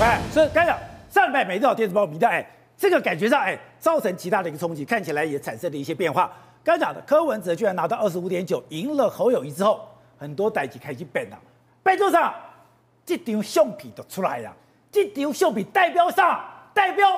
哎，所以刚讲上礼拜每日电子报民调，哎，这个感觉上，哎，造成极大的一个冲击，看起来也产生了一些变化。刚讲的柯文哲居然拿到二十五点九，赢了侯友谊之后，很多代志开始变了。拜桌上，这张相片都出来了，这张相片代表啥？代表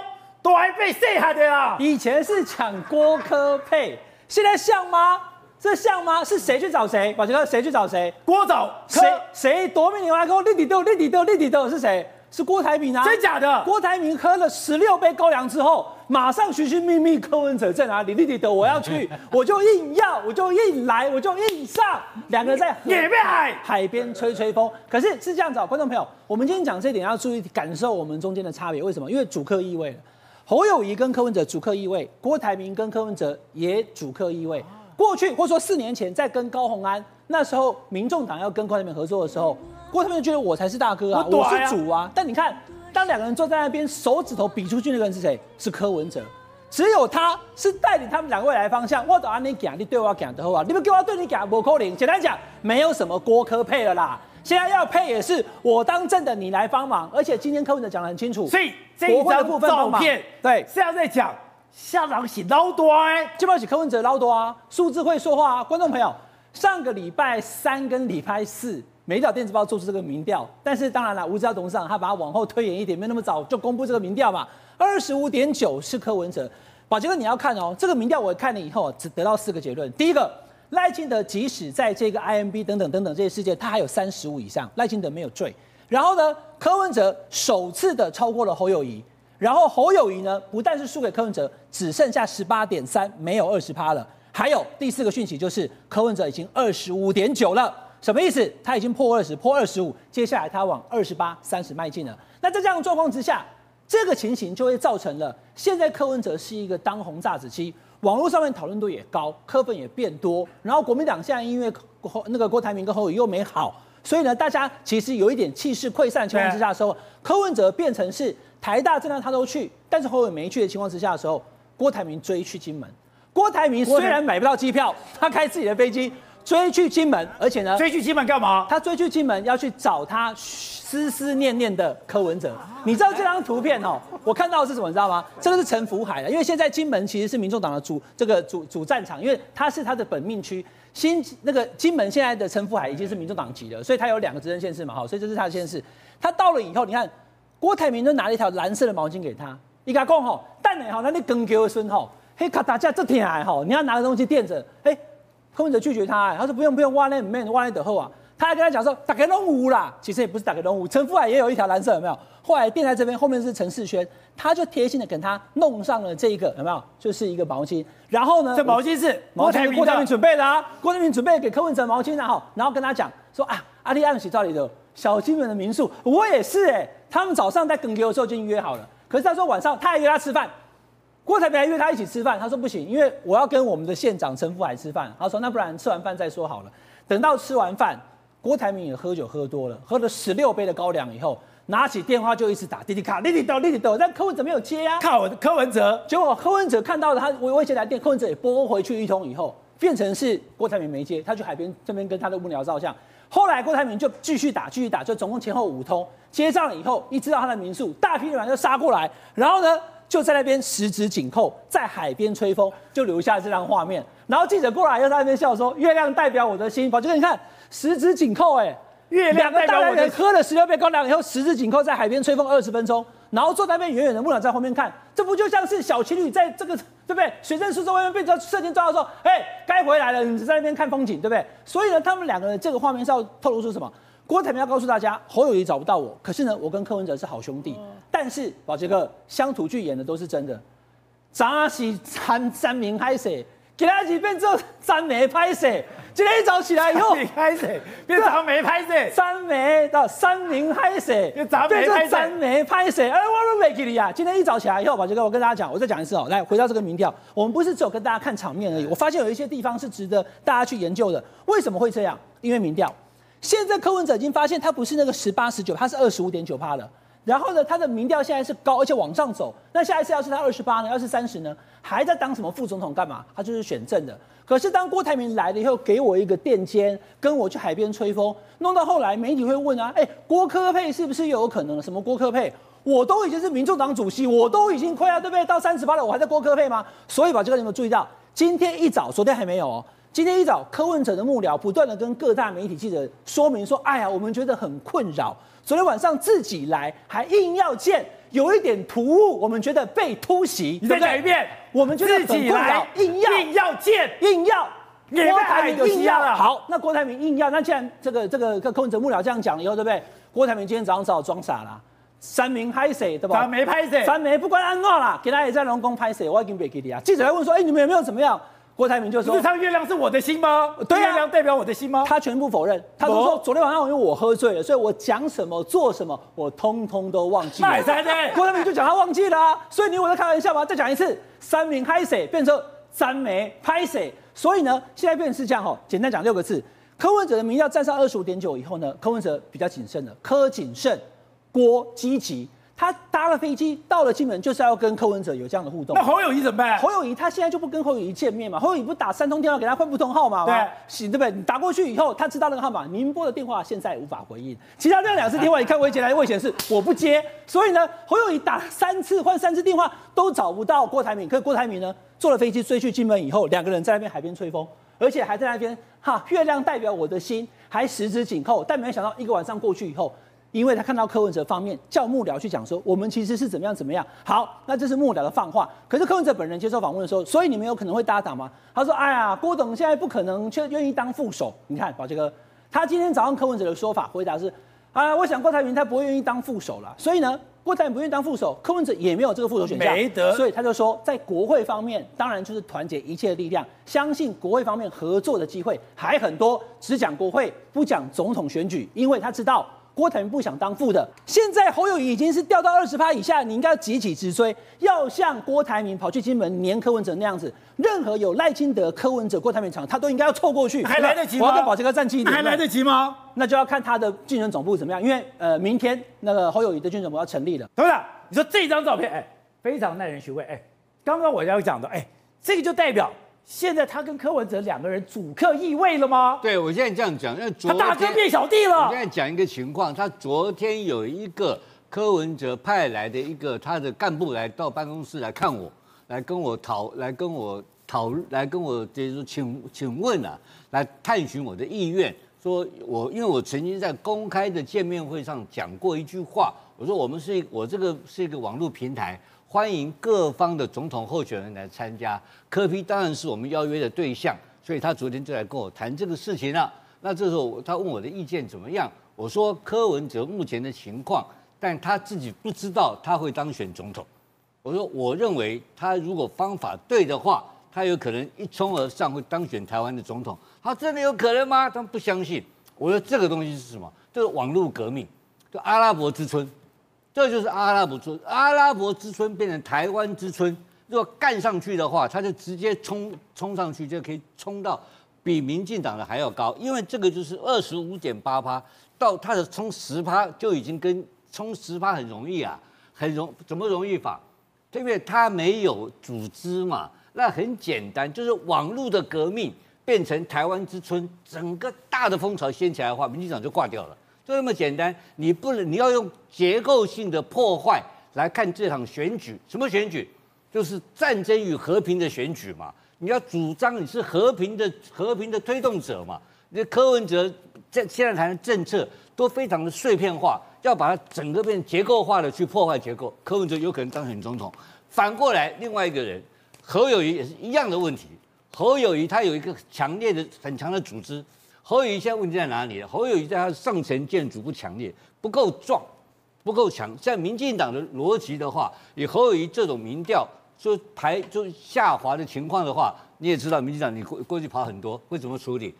都还被谁害的啦？以前是抢郭科配，现在像吗？这像吗？是谁去找谁？宝杰哥，谁去找谁？郭找谁？谁夺命连环 call？立体斗，立体斗，立体斗是谁？是郭台铭啊！真假的？郭台铭喝了十六杯高粱之后，马上寻寻觅觅柯文哲在哪里？立体豆，我要去，我就硬要，我就硬来，我就硬上。两个人在野边海海边吹吹风。可是是这样子哦，观众朋友，我们今天讲这一点要注意感受我们中间的差别。为什么？因为主客意味了。侯友谊跟柯文哲主客意味，郭台铭跟柯文哲也主客意味。过去或者说四年前，在跟高鸿安那时候，民众党要跟郭台铭合作的时候，郭台铭觉得我才是大哥啊，我是主啊。但你看，当两个人坐在那边，手指头比出去那个人是谁？是柯文哲，只有他是带领他们两个未来方向。我都按你讲，你对我讲的话，你们给我对你讲，我扣零。简单讲，没有什么郭科配了啦。现在要配也是我当政的，你来帮忙。而且今天柯文哲讲的很清楚，所以这一张照片，对，是要在讲。下场是老大哎，基本上是柯文哲老多啊，数字会说话啊。观众朋友，上个礼拜三跟礼拜四，每一条电子报做出这个民调，但是当然了，吴志耀董事长他把它往后推延一点，没那么早就公布这个民调嘛。二十五点九是柯文哲，宝杰哥你要看哦，这个民调我看了以后只得到四个结论。第一个，赖清德即使在这个 IMB 等等等等这些事件，他还有三十五以上，赖清德没有坠。然后呢，柯文哲首次的超过了侯友宜。然后侯友宜呢，不但是输给柯文哲，只剩下十八点三，没有二十趴了。还有第四个讯息就是柯文哲已经二十五点九了，什么意思？他已经破二十，破二十五，接下来他往二十八、三十迈进了。那在这样的状况之下，这个情形就会造成了现在柯文哲是一个当红炸子鸡，网络上面讨论度也高，柯粉也变多。然后国民党现在因为那个郭台铭跟侯友宜又没好，所以呢，大家其实有一点气势溃散的情况之下的时候，柯文哲变成是。台大、政大他都去，但是侯友宜没去的情况之下的时候，郭台铭追去金门。郭台铭虽然买不到机票，他开自己的飞机追去金门，而且呢，追去金门干嘛？他追去金门要去找他思思念念的柯文哲。你知道这张图片哦？我看到的是什么？你知道吗？这个是陈福海的，因为现在金门其实是民众党的主这个主主战场，因为他是他的本命区。新那个金门现在的陈福海已经是民众党籍了，所以他有两个执政县市嘛，好，所以这是他的县市。他到了以后，你看。郭台铭都拿了一条蓝色的毛巾给他，伊甲讲吼，等下吼，那你光脚的时候，嘿，咔大家这天还吼，你要拿个东西垫着，哎，柯文哲拒绝他，他说不用不用，我那没，我那等候啊。他还跟他讲说，大家拢有啦，其实也不是大家拢有，陈福海也有一条蓝色，有没有？后来垫在这边，后面是陈世轩，他就贴心的给他弄上了这一个，有没有？就是一个毛巾。然后呢，这毛巾是郭台铭郭台铭准备的啊，郭台铭准备给柯文哲毛巾然后，然后跟他讲说啊，阿里安洗澡里的小金门的民宿，我也是哎、欸。他们早上在耿给的时候就已经约好了，可是他说晚上他还约他吃饭，郭台铭还约他一起吃饭，他说不行，因为我要跟我们的县长陈福海吃饭。他说那不然吃完饭再说好了。等到吃完饭，郭台铭也喝酒喝多了，喝了十六杯的高粱以后，拿起电话就一直打滴滴卡，滴滴豆，滴滴豆，但柯文哲没有接呀、啊，靠柯文哲。结果柯文哲看到了他威威胁来电，柯文哲也拨回去一通以后，变成是郭台铭没接，他去海边这边跟他的幕僚照相。后来郭台铭就继续打，继续打，就总共前后五通。接上了以后，一知道他的民宿，大批人就杀过来，然后呢，就在那边十指紧扣，在海边吹风，就留下这张画面。然后记者过来又在那边笑说：“月亮代表我的心。”宝杰哥你看，十指紧扣、欸，哎，月亮代表我的人喝了十六杯高粱以后，十指紧扣在海边吹风二十分钟。然后坐在那边远远的木鸟在后面看，这不就像是小情侣在这个对不对？学生宿舍外面被这射箭抓到说，哎，该回来了，你在那边看风景，对不对？所以呢，他们两个人这个画面是要透露出什么？郭台铭要告诉大家，侯友谊找不到我，可是呢，我跟柯文哲是好兄弟。但是宝杰哥乡土剧演的都是真的，早是三三明海蛇，给他几变做三枚拍蛇。今天一早起来以后，拍谁？变张没拍谁？三枚到三名拍谁？变成三枚拍谁？哎，我都没给你啊！今天一早起来以后，宝杰哥，我跟大家讲，我再讲一次哦。来，回到这个民调，我们不是只有跟大家看场面而已。我发现有一些地方是值得大家去研究的。为什么会这样？因为民调，现在柯文哲已经发现他不是那个十八十九，他是二十五点九趴了。然后呢，他的民调现在是高，而且往上走。那下一次要是他二十八呢，要是三十呢，还在当什么副总统干嘛？他就是选正的。可是当郭台铭来了以后，给我一个垫肩，跟我去海边吹风，弄到后来媒体会问啊，哎，郭柯配是不是又有可能？什么郭柯配？我都已经是民众党主席，我都已经快要对不对？到三十八了，我还在郭柯配吗？所以把这个你有没有注意到？今天一早，昨天还没有哦。今天一早，柯文哲的幕僚不断的跟各大媒体记者说明说：“哎呀，我们觉得很困扰。昨天晚上自己来，还硬要见，有一点突兀，我们觉得被突袭。”你再讲一遍，我们觉得很困扰，硬要硬要见，硬要。郭台铭硬要了。好，那郭台铭硬要，那既然这个这个跟柯文哲幕僚这样讲了以后，对不对？郭台铭今天早上只好装傻了，三名拍谁对吧？三没拍谁？三没不管安诺啦，给他也在龙宫拍谁，我已经别给你啊。记者来问说：“哎，你们有没有怎么样？”郭台铭就说：“这场月亮是我的心吗？对啊，月亮代表我的心吗？”他全部否认。他都说：“昨天晚上因为我喝醉了，所以我讲什么做什么，我通通都忘记了。”郭台铭就讲他忘记了啊。所以你我在开玩笑吗？再讲一次，三名拍谁变成三枚拍谁？所以呢，现在变成是这样哈。简单讲六个字：柯文哲的民调站上二十五点九以后呢，柯文哲比较谨慎了，柯谨慎，郭积极。他搭了飞机到了金门，就是要跟柯文哲有这样的互动。那侯友谊怎么办？侯友谊他现在就不跟侯友谊见面嘛？侯友谊不打三通电话给他换不同号码吗？对，行对不对？你打过去以后，他知道那个号码，您拨的电话现在无法回应。其他那两次电话，你看未接来未显示，我不接。所以呢，侯友谊打三次换三次电话都找不到郭台铭。可是郭台铭呢，坐了飞机追去金门以后，两个人在那边海边吹风，而且还在那边哈，月亮代表我的心，还十指紧扣。但没想到一个晚上过去以后。因为他看到柯文哲方面叫幕僚去讲说，我们其实是怎么样怎么样。好，那这是幕僚的放话。可是柯文哲本人接受访问的时候，所以你们有可能会搭档吗？他说：“哎呀，郭董现在不可能，却愿意当副手。”你看，宝杰哥，他今天早上柯文哲的说法回答是：啊，我想郭台铭他不会愿意当副手了。所以呢，郭台铭不愿意当副手，柯文哲也没有这个副手选项。没得。所以他就说，在国会方面，当然就是团结一切的力量，相信国会方面合作的机会还很多。只讲国会，不讲总统选举，因为他知道。郭台铭不想当副的，现在侯友谊已经是掉到二十趴以下，你应该要急起直追，要像郭台铭跑去金门黏柯文哲那样子，任何有赖清德、柯文哲、郭台铭场，他都应该要凑过去，还来得及吗？我要跟宝杰哥站近一点，还来得及吗？那就要看他的竞选总部怎么样，因为呃，明天那个侯友谊的竞选总部要成立了，对不对？你说这张照片，哎，非常耐人寻味，哎，刚刚我要讲的，哎，这个就代表。现在他跟柯文哲两个人主客易位了吗？对，我现在这样讲，因为他大哥变小弟了。我现在讲一个情况，他昨天有一个柯文哲派来的一个他的干部来到办公室来看我，来跟我讨，来跟我讨，来跟我就是说请请问啊，来探寻我的意愿，说我因为我曾经在公开的见面会上讲过一句话，我说我们是一我这个是一个网络平台。欢迎各方的总统候选人来参加，柯 P 当然是我们邀约的对象，所以他昨天就来跟我谈这个事情了。那这时候他问我的意见怎么样？我说柯文哲目前的情况，但他自己不知道他会当选总统。我说我认为他如果方法对的话，他有可能一冲而上会当选台湾的总统。他真的有可能吗？他不相信。我说这个东西是什么？就是网络革命，就阿拉伯之春。这就是阿拉伯之春，阿拉伯之春变成台湾之春。如果干上去的话，他就直接冲冲上去，就可以冲到比民进党的还要高。因为这个就是二十五点八趴，到他的冲十趴就已经跟冲十趴很容易啊，很容怎么容易法？对不对？他没有组织嘛，那很简单，就是网络的革命变成台湾之春，整个大的风潮掀起来的话，民进党就挂掉了。就这么简单，你不能，你要用结构性的破坏来看这场选举。什么选举？就是战争与和平的选举嘛。你要主张你是和平的、和平的推动者嘛。那柯文哲在现在谈的政策都非常的碎片化，要把它整个变结构化的去破坏结构。柯文哲有可能当选总统。反过来，另外一个人侯友谊也是一样的问题。侯友谊他有一个强烈的、很强的组织。侯友宜现在问题在哪里？侯友宜在他上层建筑不强烈，不够壮，不够强。像民进党的逻辑的话，以侯友宜这种民调就排就下滑的情况的话，你也知道，民进党你过过去跑很多，会怎么处理？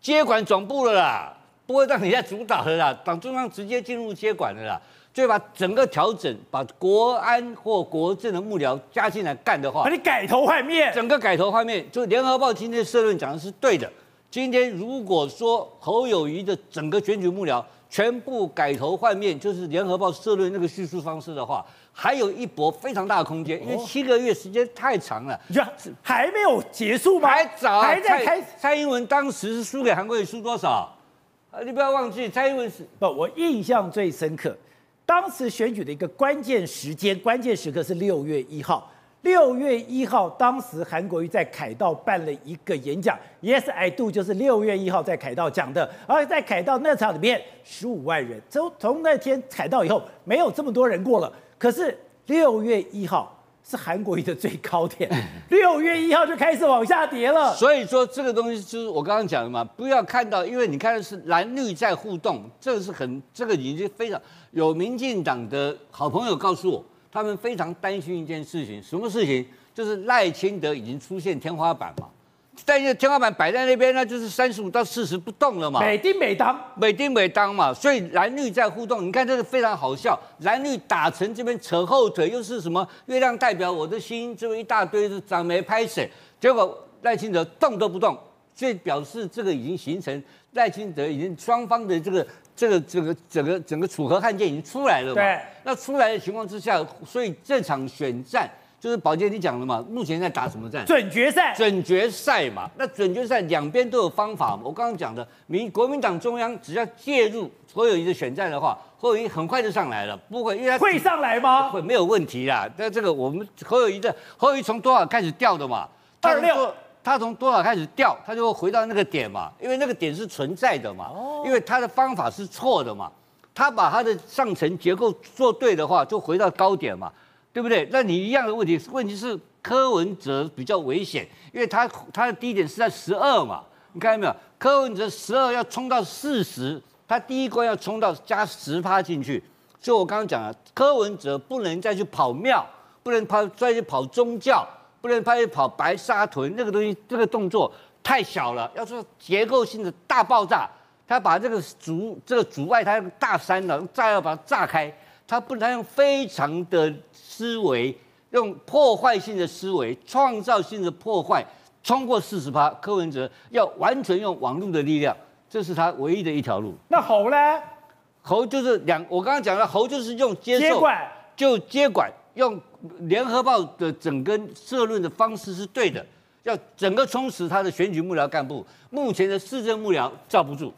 接管总部了啦，不会让你在主导的啦，党中央直接进入接管的啦，就把整个调整，把国安或国政的幕僚加进来干的话，把你改头换面，整个改头换面。就联合报今天社论讲的是对的。今天如果说侯友谊的整个选举幕僚全部改头换面，就是联合报社论那个叙述方式的话，还有一搏非常大的空间，因为七个月时间太长了。你还没有结束吗？还早，还在开。蔡英文当时是输给韩国瑜，输多少？啊你不要忘记，蔡英文是不，我印象最深刻，当时选举的一个关键时间、关键时刻是六月一号。六月一号，当时韩国瑜在凯道办了一个演讲，Yes I do，就是六月一号在凯道讲的。而在凯道那场里面，十五万人，从从那天凯道以后，没有这么多人过了。可是六月一号是韩国瑜的最高点，六月一号就开始往下跌了。所以说这个东西就是我刚刚讲的嘛，不要看到，因为你看的是蓝绿在互动，这个是很，这个已经非常有民进党的好朋友告诉我。他们非常担心一件事情，什么事情？就是赖清德已经出现天花板嘛，但是天花板摆在那边，那就是三十五到四十不动了嘛。每丁每当，每丁每当嘛，所以蓝绿在互动。你看这个非常好笑，蓝绿打成这边扯后腿，又是什么月亮代表我的心，这么一大堆是长眉拍水，结果赖清德动都不动，所以表示这个已经形成赖清德已经双方的这个。这个这个整个整个楚河汉界已经出来了嘛？对。那出来的情况之下，所以这场选战就是宝杰你讲了嘛？目前在打什么战？准决赛。准决赛嘛。那准决赛两边都有方法。我刚刚讲的，民国民党中央只要介入侯友宜的选战的话，侯友宜很快就上来了，不会，因为他会上来吗？会，没有问题啦。那这个我们侯友宜的侯友宜从多少开始掉的嘛？二六。他从多少开始掉，它就会回到那个点嘛，因为那个点是存在的嘛，因为它的方法是错的嘛，它把它的上层结构做对的话，就回到高点嘛，对不对？那你一样的问题，问题是柯文哲比较危险，因为他他的低点是在十二嘛，你看到没有？柯文哲十二要冲到四十，他第一关要冲到加十趴进去，所以我刚刚讲了，柯文哲不能再去跑庙，不能跑再去跑宗教。不能拍跑白沙屯那个东西，这个动作太小了。要做结构性的大爆炸，他把这个阻这个阻碍他大山了，炸药把它炸开。他不能用非常的思维，用破坏性的思维，创造性的破坏，冲过四十趴。柯文哲要完全用网络的力量，这是他唯一的一条路。那猴呢？猴就是两，我刚刚讲了，猴就是用接受，接管就接管。用联合报的整个社论的方式是对的，要整个充实他的选举幕僚干部，目前的市政幕僚罩不住。